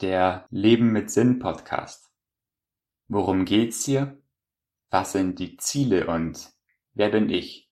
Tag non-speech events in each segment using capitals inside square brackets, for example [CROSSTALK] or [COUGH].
der Leben mit Sinn Podcast. Worum geht's hier? Was sind die Ziele und wer bin ich?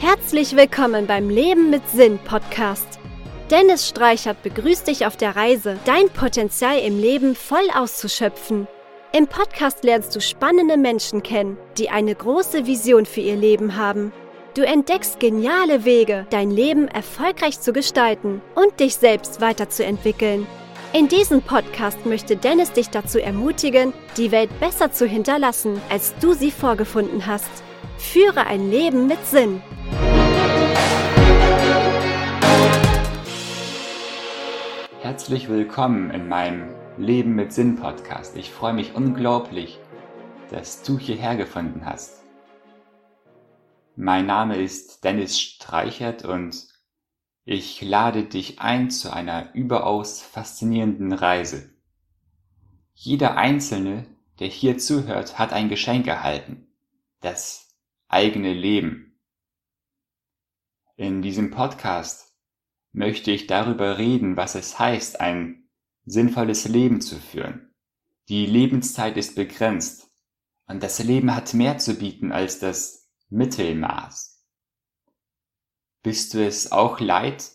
Herzlich willkommen beim Leben mit Sinn Podcast. Dennis Streichert begrüßt dich auf der Reise, dein Potenzial im Leben voll auszuschöpfen. Im Podcast lernst du spannende Menschen kennen, die eine große Vision für ihr Leben haben. Du entdeckst geniale Wege, dein Leben erfolgreich zu gestalten und dich selbst weiterzuentwickeln. In diesem Podcast möchte Dennis dich dazu ermutigen, die Welt besser zu hinterlassen, als du sie vorgefunden hast. Führe ein Leben mit Sinn. Herzlich willkommen in meinem Leben mit Sinn Podcast. Ich freue mich unglaublich, dass du hierher gefunden hast. Mein Name ist Dennis Streichert und ich lade dich ein zu einer überaus faszinierenden Reise. Jeder Einzelne, der hier zuhört, hat ein Geschenk erhalten. Das eigene Leben. In diesem Podcast möchte ich darüber reden, was es heißt, ein sinnvolles Leben zu führen. Die Lebenszeit ist begrenzt und das Leben hat mehr zu bieten als das Mittelmaß. Bist du es auch leid,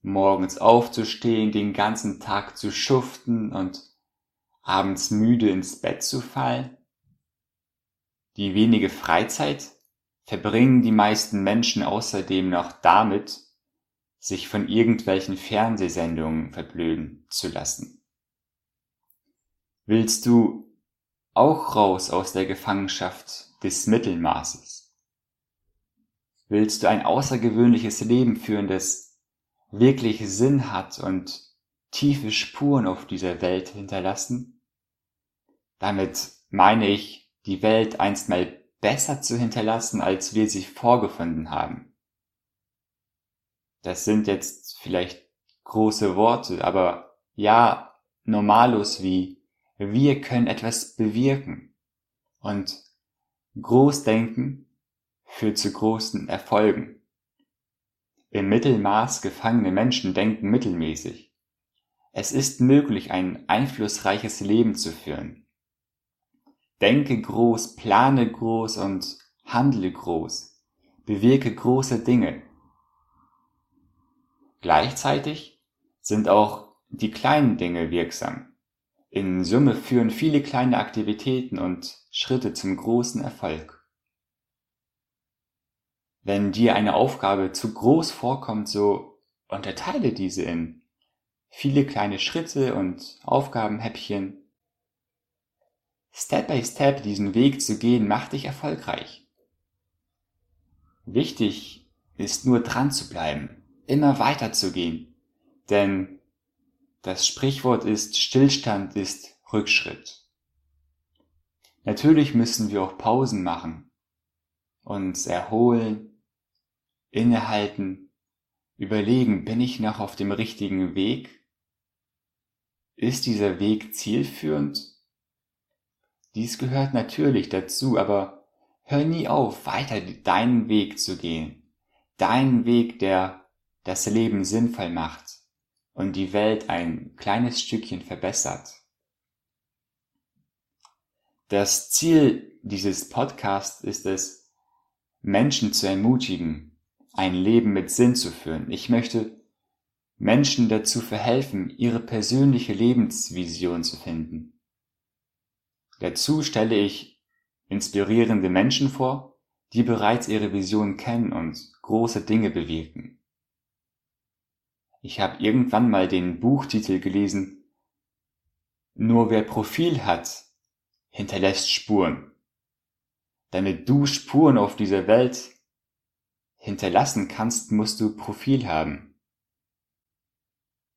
morgens aufzustehen, den ganzen Tag zu schuften und abends müde ins Bett zu fallen? Die wenige Freizeit verbringen die meisten Menschen außerdem noch damit, sich von irgendwelchen Fernsehsendungen verblöden zu lassen. Willst du auch raus aus der Gefangenschaft des Mittelmaßes? Willst du ein außergewöhnliches Leben führen, das wirklich Sinn hat und tiefe Spuren auf dieser Welt hinterlassen? Damit meine ich, die Welt einstmal besser zu hinterlassen, als wir sie vorgefunden haben das sind jetzt vielleicht große Worte, aber ja, Normalos wie wir können etwas bewirken und Großdenken führt zu großen Erfolgen. Im Mittelmaß gefangene Menschen denken mittelmäßig. Es ist möglich, ein einflussreiches Leben zu führen. Denke groß, plane groß und handle groß. Bewirke große Dinge. Gleichzeitig sind auch die kleinen Dinge wirksam. In Summe führen viele kleine Aktivitäten und Schritte zum großen Erfolg. Wenn dir eine Aufgabe zu groß vorkommt, so unterteile diese in viele kleine Schritte und Aufgabenhäppchen. Step by Step diesen Weg zu gehen, macht dich erfolgreich. Wichtig ist nur dran zu bleiben immer weiterzugehen. Denn das Sprichwort ist, Stillstand ist Rückschritt. Natürlich müssen wir auch Pausen machen, uns erholen, innehalten, überlegen, bin ich noch auf dem richtigen Weg? Ist dieser Weg zielführend? Dies gehört natürlich dazu, aber hör nie auf, weiter deinen Weg zu gehen. Deinen Weg, der das Leben sinnvoll macht und die Welt ein kleines Stückchen verbessert. Das Ziel dieses Podcasts ist es, Menschen zu ermutigen, ein Leben mit Sinn zu führen. Ich möchte Menschen dazu verhelfen, ihre persönliche Lebensvision zu finden. Dazu stelle ich inspirierende Menschen vor, die bereits ihre Vision kennen und große Dinge bewirken. Ich habe irgendwann mal den Buchtitel gelesen. Nur wer Profil hat, hinterlässt Spuren. Damit du Spuren auf dieser Welt hinterlassen kannst, musst du Profil haben.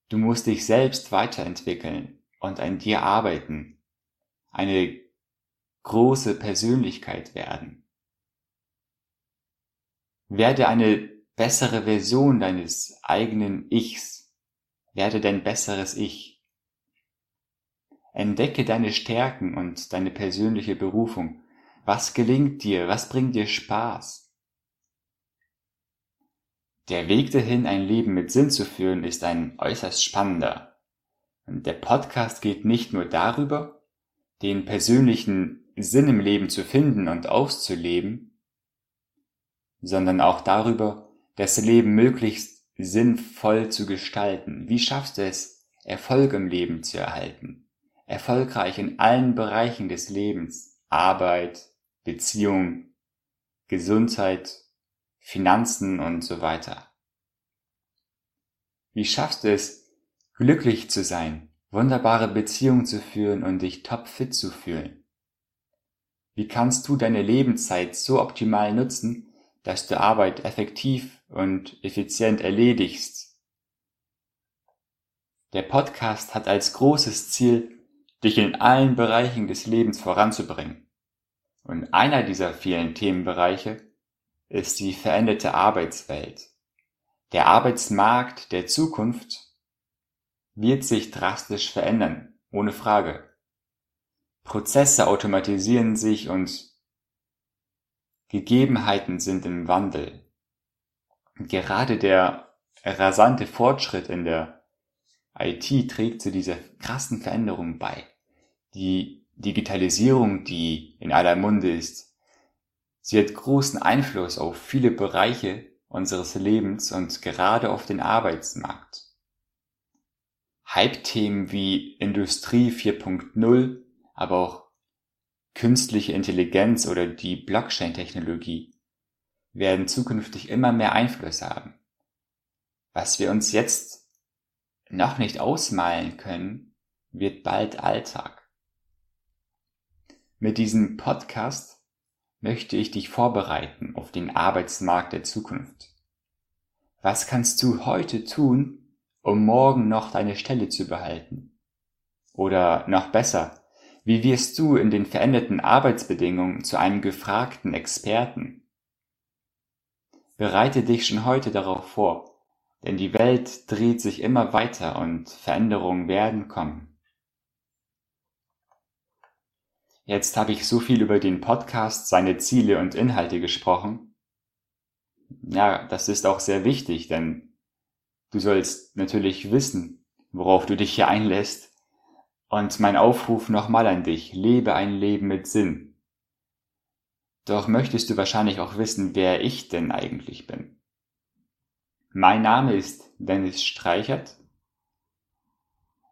Du musst dich selbst weiterentwickeln und an dir arbeiten, eine große Persönlichkeit werden. Werde eine bessere Version deines eigenen Ichs. Werde dein besseres Ich. Entdecke deine Stärken und deine persönliche Berufung. Was gelingt dir? Was bringt dir Spaß? Der Weg dahin, ein Leben mit Sinn zu führen, ist ein äußerst spannender. Und der Podcast geht nicht nur darüber, den persönlichen Sinn im Leben zu finden und auszuleben, sondern auch darüber, das Leben möglichst sinnvoll zu gestalten. Wie schaffst du es, Erfolg im Leben zu erhalten? Erfolgreich in allen Bereichen des Lebens, Arbeit, Beziehung, Gesundheit, Finanzen und so weiter. Wie schaffst du es, glücklich zu sein, wunderbare Beziehungen zu führen und dich topfit zu fühlen? Wie kannst du deine Lebenszeit so optimal nutzen, dass du Arbeit effektiv und effizient erledigst? Der Podcast hat als großes Ziel, dich in allen Bereichen des Lebens voranzubringen. Und einer dieser vielen Themenbereiche ist die veränderte Arbeitswelt. Der Arbeitsmarkt der Zukunft wird sich drastisch verändern, ohne Frage. Prozesse automatisieren sich und Gegebenheiten sind im Wandel. Gerade der rasante Fortschritt in der IT trägt zu dieser krassen Veränderung bei. Die Digitalisierung, die in aller Munde ist, Sie hat großen Einfluss auf viele Bereiche unseres Lebens und gerade auf den Arbeitsmarkt. Hype-Themen wie Industrie 4.0, aber auch künstliche Intelligenz oder die Blockchain-Technologie werden zukünftig immer mehr Einfluss haben. Was wir uns jetzt noch nicht ausmalen können, wird bald Alltag. Mit diesem Podcast möchte ich dich vorbereiten auf den Arbeitsmarkt der Zukunft. Was kannst du heute tun, um morgen noch deine Stelle zu behalten? Oder noch besser, wie wirst du in den veränderten Arbeitsbedingungen zu einem gefragten Experten? Bereite dich schon heute darauf vor, denn die Welt dreht sich immer weiter und Veränderungen werden kommen. Jetzt habe ich so viel über den Podcast, seine Ziele und Inhalte gesprochen. Ja, das ist auch sehr wichtig, denn du sollst natürlich wissen, worauf du dich hier einlässt. Und mein Aufruf nochmal an dich, lebe ein Leben mit Sinn. Doch möchtest du wahrscheinlich auch wissen, wer ich denn eigentlich bin. Mein Name ist Dennis Streichert.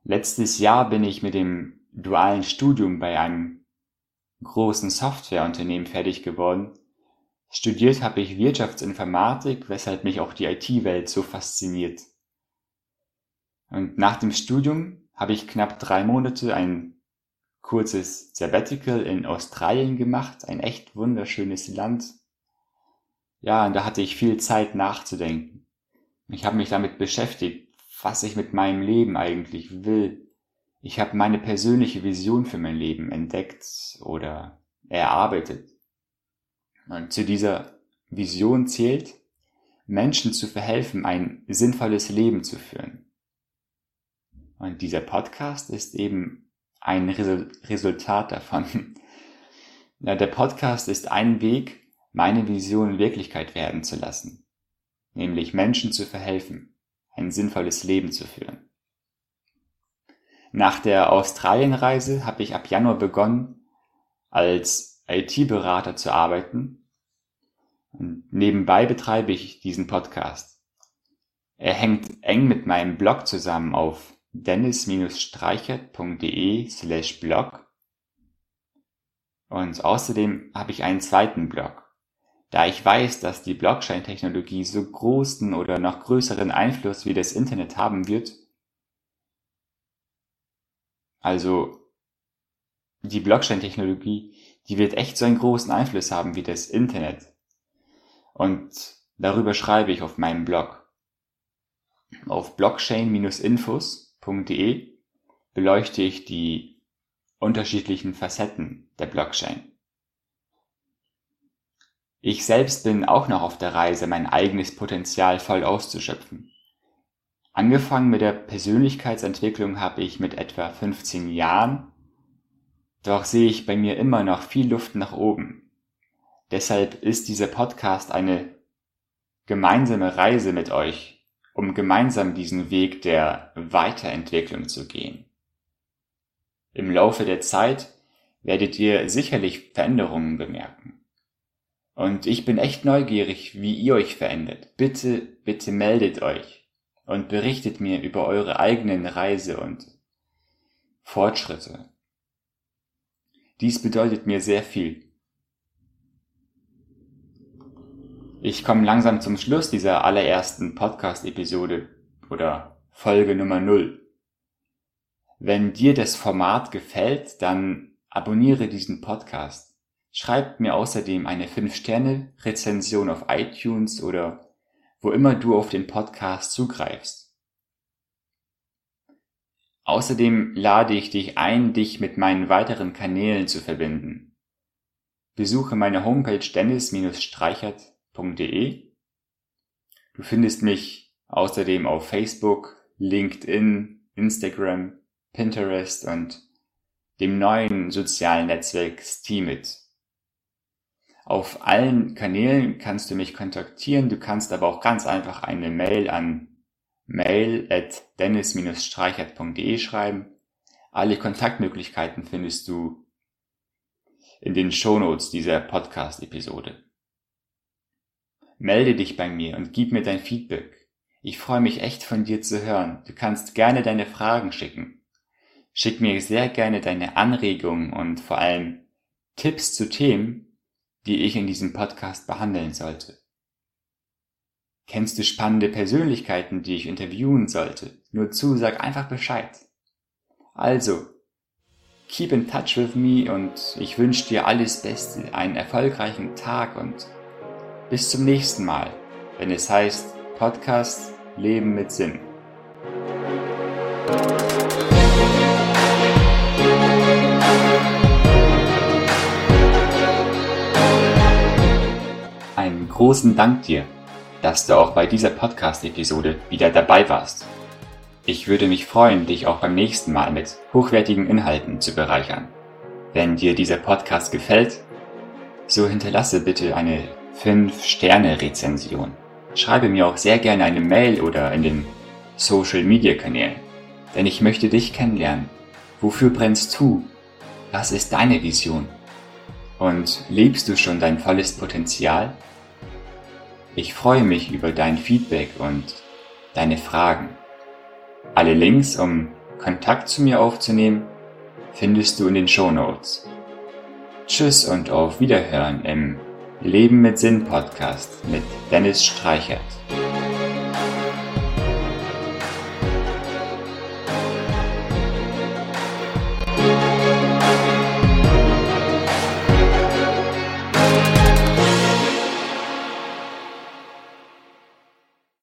Letztes Jahr bin ich mit dem dualen Studium bei einem großen Softwareunternehmen fertig geworden. Studiert habe ich Wirtschaftsinformatik, weshalb mich auch die IT-Welt so fasziniert. Und nach dem Studium habe ich knapp drei Monate ein kurzes Sabbatical in Australien gemacht, ein echt wunderschönes Land. Ja, und da hatte ich viel Zeit nachzudenken. Ich habe mich damit beschäftigt, was ich mit meinem Leben eigentlich will, ich habe meine persönliche Vision für mein Leben entdeckt oder erarbeitet. Und zu dieser Vision zählt, Menschen zu verhelfen, ein sinnvolles Leben zu führen. Und dieser Podcast ist eben ein Resultat davon. [LAUGHS] Ja, der Podcast ist ein Weg, meine Vision Wirklichkeit werden zu lassen, nämlich Menschen zu verhelfen, ein sinnvolles Leben zu führen. Nach der Australienreise habe ich ab Januar begonnen, als IT-Berater zu arbeiten. Und nebenbei betreibe ich diesen Podcast. Er hängt eng mit meinem Blog zusammen auf dennis-streichert.de slash blog. Und außerdem habe ich einen zweiten Blog. Da ich weiß, dass die Blockchain-Technologie so großen oder noch größeren Einfluss wie das Internet haben wird, also die Blockchain-Technologie, die wird echt so einen großen Einfluss haben wie das Internet. Und darüber schreibe ich auf meinem Blog. Auf blockchain-infos.de beleuchte ich die unterschiedlichen Facetten der Blockchain. Ich selbst bin auch noch auf der Reise, mein eigenes Potenzial voll auszuschöpfen. Angefangen mit der Persönlichkeitsentwicklung habe ich mit etwa 15 Jahren, doch sehe ich bei mir immer noch viel Luft nach oben. Deshalb ist dieser Podcast eine gemeinsame Reise mit euch, um gemeinsam diesen Weg der Weiterentwicklung zu gehen. Im Laufe der Zeit werdet ihr sicherlich Veränderungen bemerken. Und ich bin echt neugierig, wie ihr euch verändert. Bitte, bitte meldet euch und berichtet mir über eure eigenen Reise und Fortschritte. Dies bedeutet mir sehr viel. Ich komme langsam zum Schluss dieser allerersten Podcast-Episode oder Folge Nummer 0. Wenn dir das Format gefällt, dann abonniere diesen Podcast. Schreib mir außerdem eine 5-Sterne-Rezension auf iTunes oder wo immer du auf den Podcast zugreifst. Außerdem lade ich dich ein, dich mit meinen weiteren Kanälen zu verbinden. Besuche meine Homepage dennis-streichert.de. Du findest mich außerdem auf Facebook, LinkedIn, Instagram, Pinterest und dem neuen sozialen Netzwerk Steemit. Auf allen Kanälen kannst du mich kontaktieren, du kannst aber auch ganz einfach eine Mail an mail at dennis-streichert.de schreiben. Alle Kontaktmöglichkeiten findest du in den Shownotes dieser Podcast-Episode. Melde dich bei mir und gib mir dein Feedback. Ich freue mich echt von dir zu hören. Du kannst gerne deine Fragen schicken. Schick mir sehr gerne deine Anregungen und vor allem Tipps zu Themen, die ich in diesem Podcast behandeln sollte. Kennst du spannende Persönlichkeiten, die ich interviewen sollte? Nur zu, sag einfach Bescheid. Also, keep in touch with me und ich wünsche dir alles Beste, einen erfolgreichen Tag und bis zum nächsten Mal, wenn es heißt Podcast Leben mit Sinn. Großen Dank dir, dass du auch bei dieser Podcast-Episode wieder dabei warst. Ich würde mich freuen, dich auch beim nächsten Mal mit hochwertigen Inhalten zu bereichern. Wenn dir dieser Podcast gefällt, so hinterlasse bitte eine 5-Sterne-Rezension. Schreibe mir auch sehr gerne eine Mail oder in den Social-Media-Kanälen, denn ich möchte dich kennenlernen. Wofür brennst du? Was ist deine Vision? Und lebst du schon dein volles Potenzial? Ich freue mich über dein Feedback und deine Fragen. Alle Links, um Kontakt zu mir aufzunehmen, findest du in den Show Notes. Tschüss und auf Wiederhören im Leben mit Sinn Podcast mit Dennis Streichert.